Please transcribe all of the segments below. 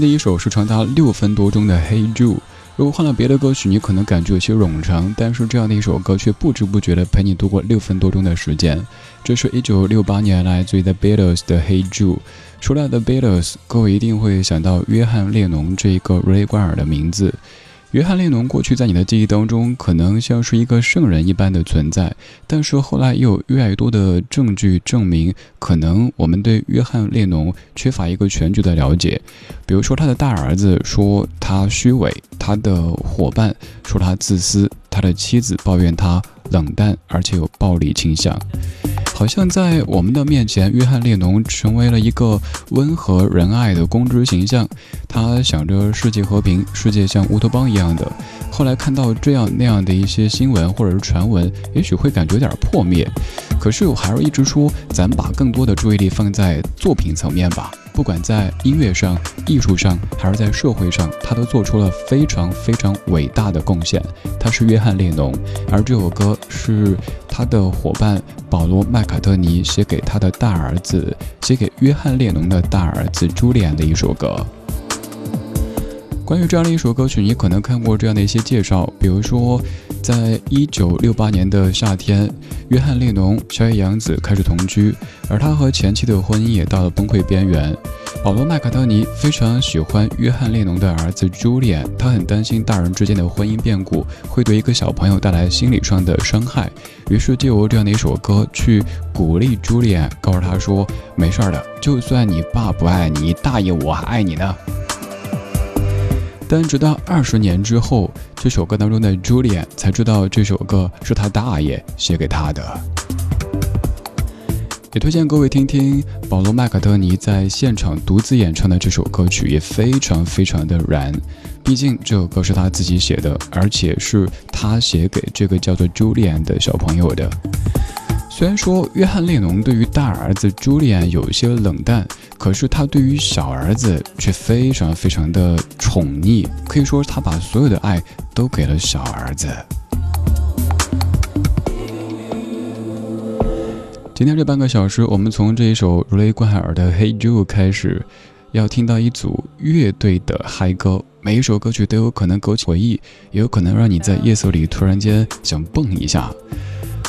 第一首是长达六分多钟的《Hey Jude》。如果换了别的歌曲，你可能感觉有些冗长，但是这样的一首歌却不知不觉地陪你度过六分多钟的时间。这是一九六八年来自于 The Beatles 的《Hey Jude》。说到 The Beatles，各位一定会想到约翰列侬这一个雷冠尔的名字。约翰列侬过去在你的记忆当中可能像是一个圣人一般的存在，但是后来又有越来越多的证据证明，可能我们对约翰列侬缺乏一个全局的了解。比如说，他的大儿子说他虚伪，他的伙伴说他自私，他的妻子抱怨他冷淡而且有暴力倾向。好像在我们的面前，约翰列侬成为了一个温和仁爱的公知形象。他想着世界和平，世界像乌托邦一样的。后来看到这样那样的一些新闻或者是传闻，也许会感觉有点破灭。可是我还是一直说，咱把更多的注意力放在作品层面吧。不管在音乐上、艺术上，还是在社会上，他都做出了非常非常伟大的贡献。他是约翰列侬，而这首歌是他的伙伴保罗麦卡特尼写给他的大儿子，写给约翰列侬的大儿子朱利安的一首歌。关于这样的一首歌曲，你可能看过这样的一些介绍，比如说，在一九六八年的夏天，约翰列侬、小野洋子开始同居，而他和前妻的婚姻也到了崩溃边缘。保罗麦卡特尼非常喜欢约翰列侬的儿子朱利安，他很担心大人之间的婚姻变故会对一个小朋友带来心理上的伤害，于是就由这样的一首歌去鼓励朱利安，告诉他说：“没事儿的，就算你爸不爱你，大爷我还爱你呢。”但直到二十年之后，这首歌当中的 Julian 才知道这首歌是他大爷写给他的。也推荐各位听听保罗·麦卡特尼在现场独自演唱的这首歌曲，也非常非常的燃。毕竟这首歌是他自己写的，而且是他写给这个叫做 Julian 的小朋友的。虽然说约翰列侬对于大儿子朱利安有一些冷淡，可是他对于小儿子却非常非常的宠溺，可以说他把所有的爱都给了小儿子。今天这半个小时，我们从这一首如雷贯耳的《Hey Jude》开始，要听到一组乐队的嗨歌。每一首歌曲都有可能勾起回忆，也有可能让你在夜色里突然间想蹦一下。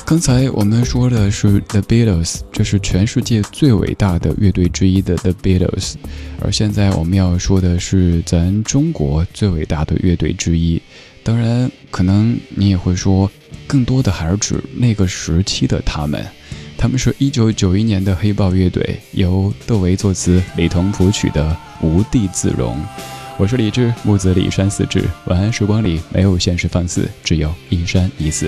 刚才我们说的是 The Beatles，这是全世界最伟大的乐队之一的 The Beatles，而现在我们要说的是咱中国最伟大的乐队之一。当然，可能你也会说，更多的还是指那个时期的他们。他们是一九九一年的黑豹乐队，由窦唯作词，李彤谱曲的《无地自容》。我是李志，木子李山四志。晚安时光里没有现实放肆，只有一山一寺。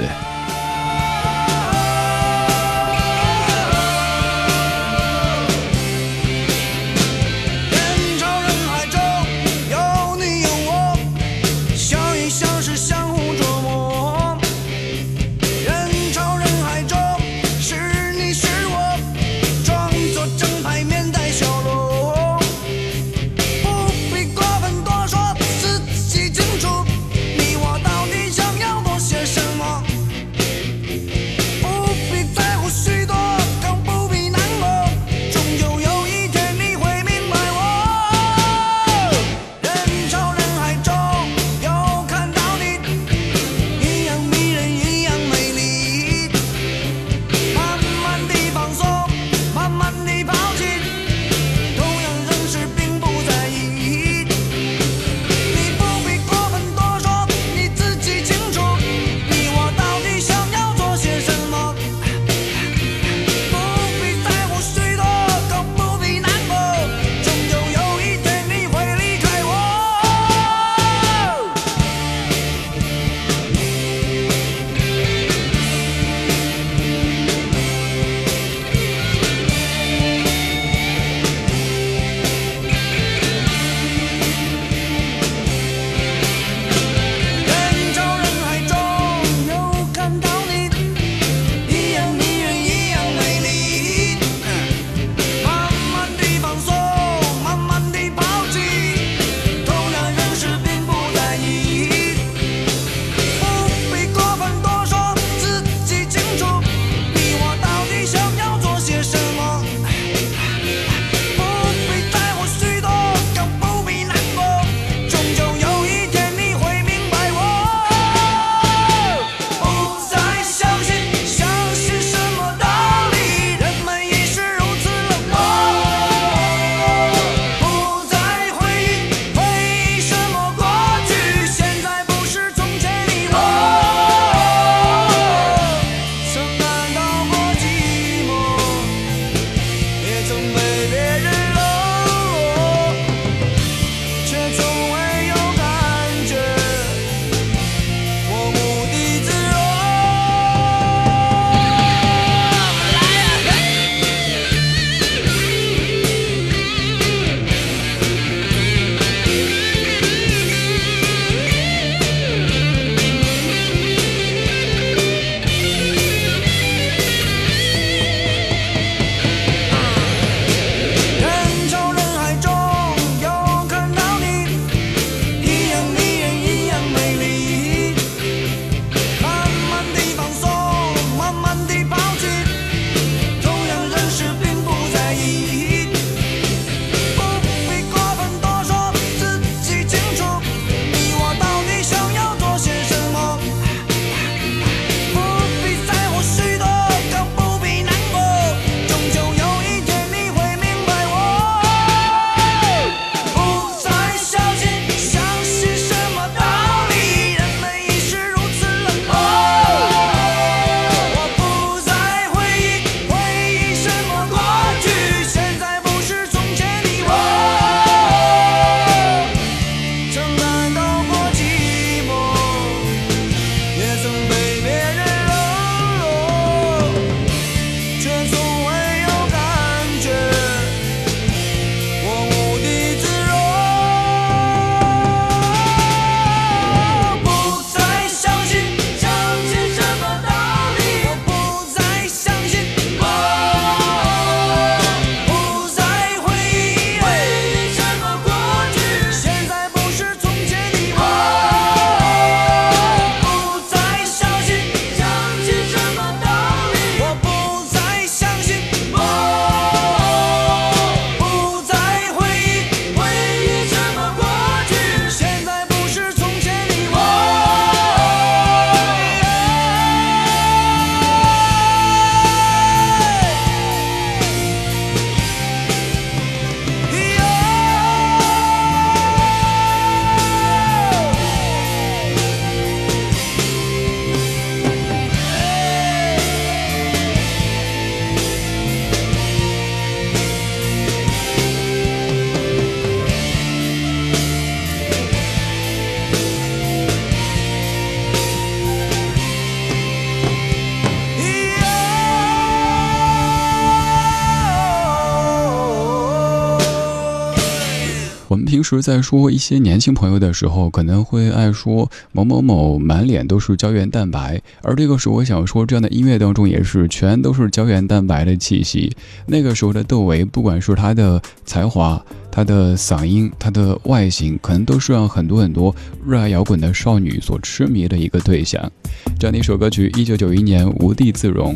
平时在说一些年轻朋友的时候，可能会爱说某某某满脸都是胶原蛋白，而这个时候我想说，这样的音乐当中也是全都是胶原蛋白的气息。那个时候的窦唯，不管是他的才华。她的嗓音，她的外形，可能都是让很多很多热爱摇滚的少女所痴迷的一个对象。这样的一首歌曲，一九九一年《无地自容》。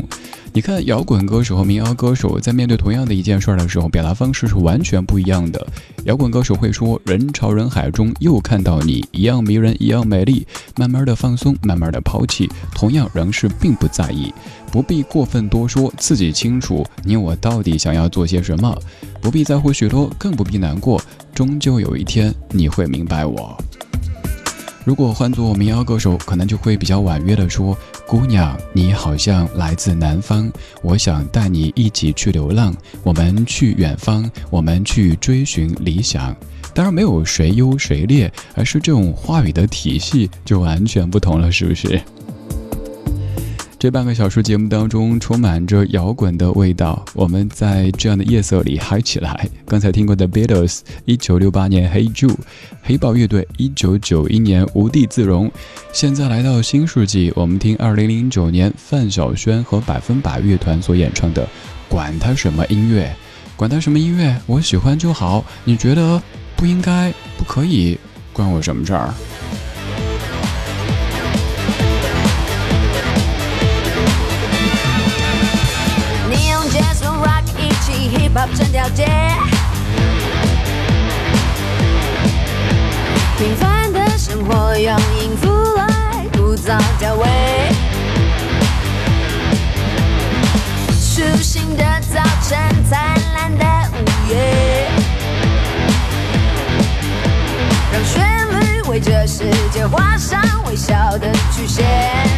你看，摇滚歌手和民谣歌手在面对同样的一件事儿的时候，表达方式是完全不一样的。摇滚歌手会说：“人潮人海中又看到你，一样迷人，一样美丽。”慢慢的放松，慢慢的抛弃，同样仍是并不在意。不必过分多说，自己清楚你我到底想要做些什么。不必在乎许多，更不必难过，终究有一天你会明白我。如果换做民谣歌手，可能就会比较婉约的说：“姑娘，你好像来自南方，我想带你一起去流浪，我们去远方，我们去追寻理想。”当然没有谁优谁劣，而是这种话语的体系就完全不同了，是不是？这半个小时节目当中充满着摇滚的味道，我们在这样的夜色里嗨起来。刚才听过的 Beatles，一九六八年《Hey Jude》，黑豹乐队一九九一年《无地自容》。现在来到新世纪，我们听二零零九年范晓萱和百分百乐团所演唱的《管他什么音乐》，管他什么音乐，我喜欢就好。你觉得不应该、不可以，关我什么事儿？整条街，平凡的生活用音符来枯燥调味。舒心的早晨，灿烂的午夜，让旋律为这世界画上微笑的曲线。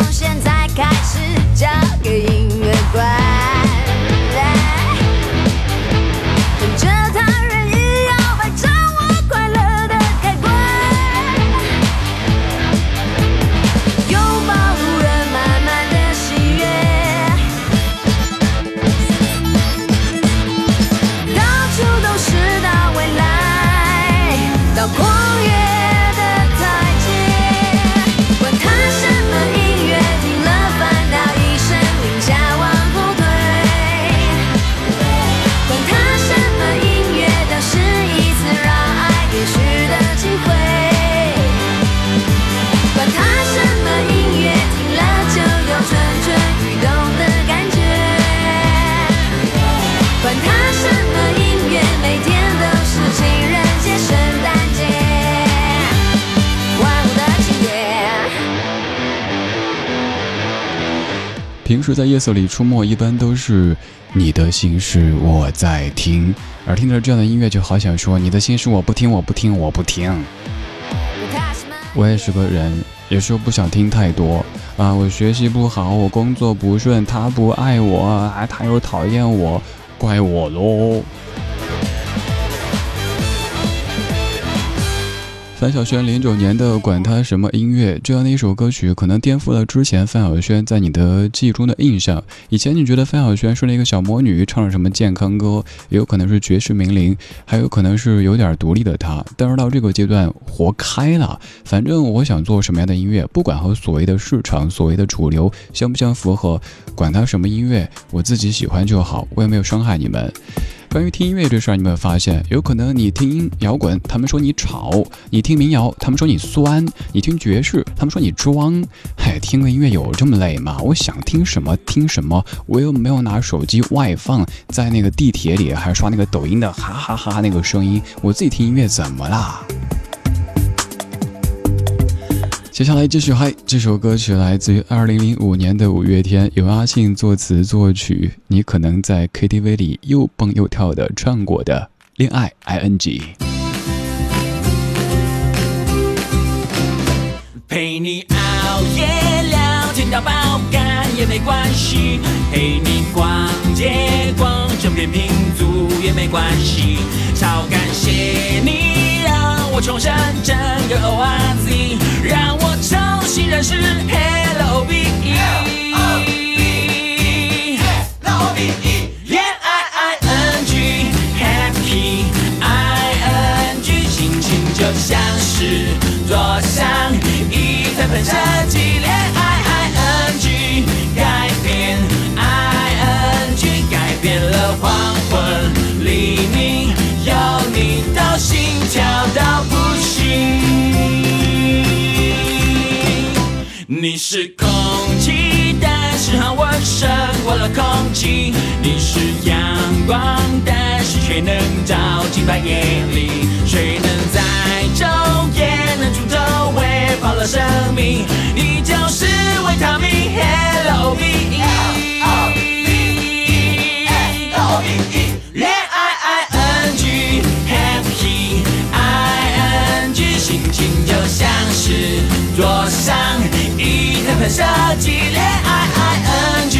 从现在开始叫。平时在夜色里出没，一般都是你的心事我在听，而听着这样的音乐，就好想说你的心事我不听，我不听，我不听。我也是个人，有时候不想听太多啊。我学习不好，我工作不顺，他不爱我，啊，他又讨厌我，怪我喽。范晓萱零九年的《管他什么音乐》这样的一首歌曲，可能颠覆了之前范晓萱在你的记忆中的印象。以前你觉得范晓萱是那个小魔女，唱了什么健康歌，也有可能是绝世名伶，还有可能是有点独立的她。但是到这个阶段，活开了。反正我想做什么样的音乐，不管和所谓的市场、所谓的主流相不相符合，管他什么音乐，我自己喜欢就好，我也没有伤害你们。关于听音乐这事儿，你有没有发现，有可能你听摇滚，他们说你吵；你听民谣，他们说你酸；你听爵士，他们说你装。嗨，听个音乐有这么累吗？我想听什么听什么，我又没有拿手机外放在那个地铁里，还刷那个抖音的哈哈哈那个声音，我自己听音乐怎么啦？接下来继续嗨，这首歌曲来自于二零零五年的五月天，由阿信作词作曲。你可能在 KTV 里又蹦又跳的唱过的《恋爱 ING》。陪你熬夜聊天到爆肝也没关系，陪你逛街逛整片拼图也没关系，超感谢你重生整个 OZ，让我。重新认识 Hello B E，恋爱 I N G，Happy I N G，心情就像是坐上一台喷射机，恋爱你是空气，但是和我胜过了空气。你是阳光，但是却能照进白夜里。谁能在昼夜能出头，喂饱了生命？你就是维他命，Hello B E。恋爱 I N G，Happy I N G，心情就像是坐上一台喷射机恋爱 ing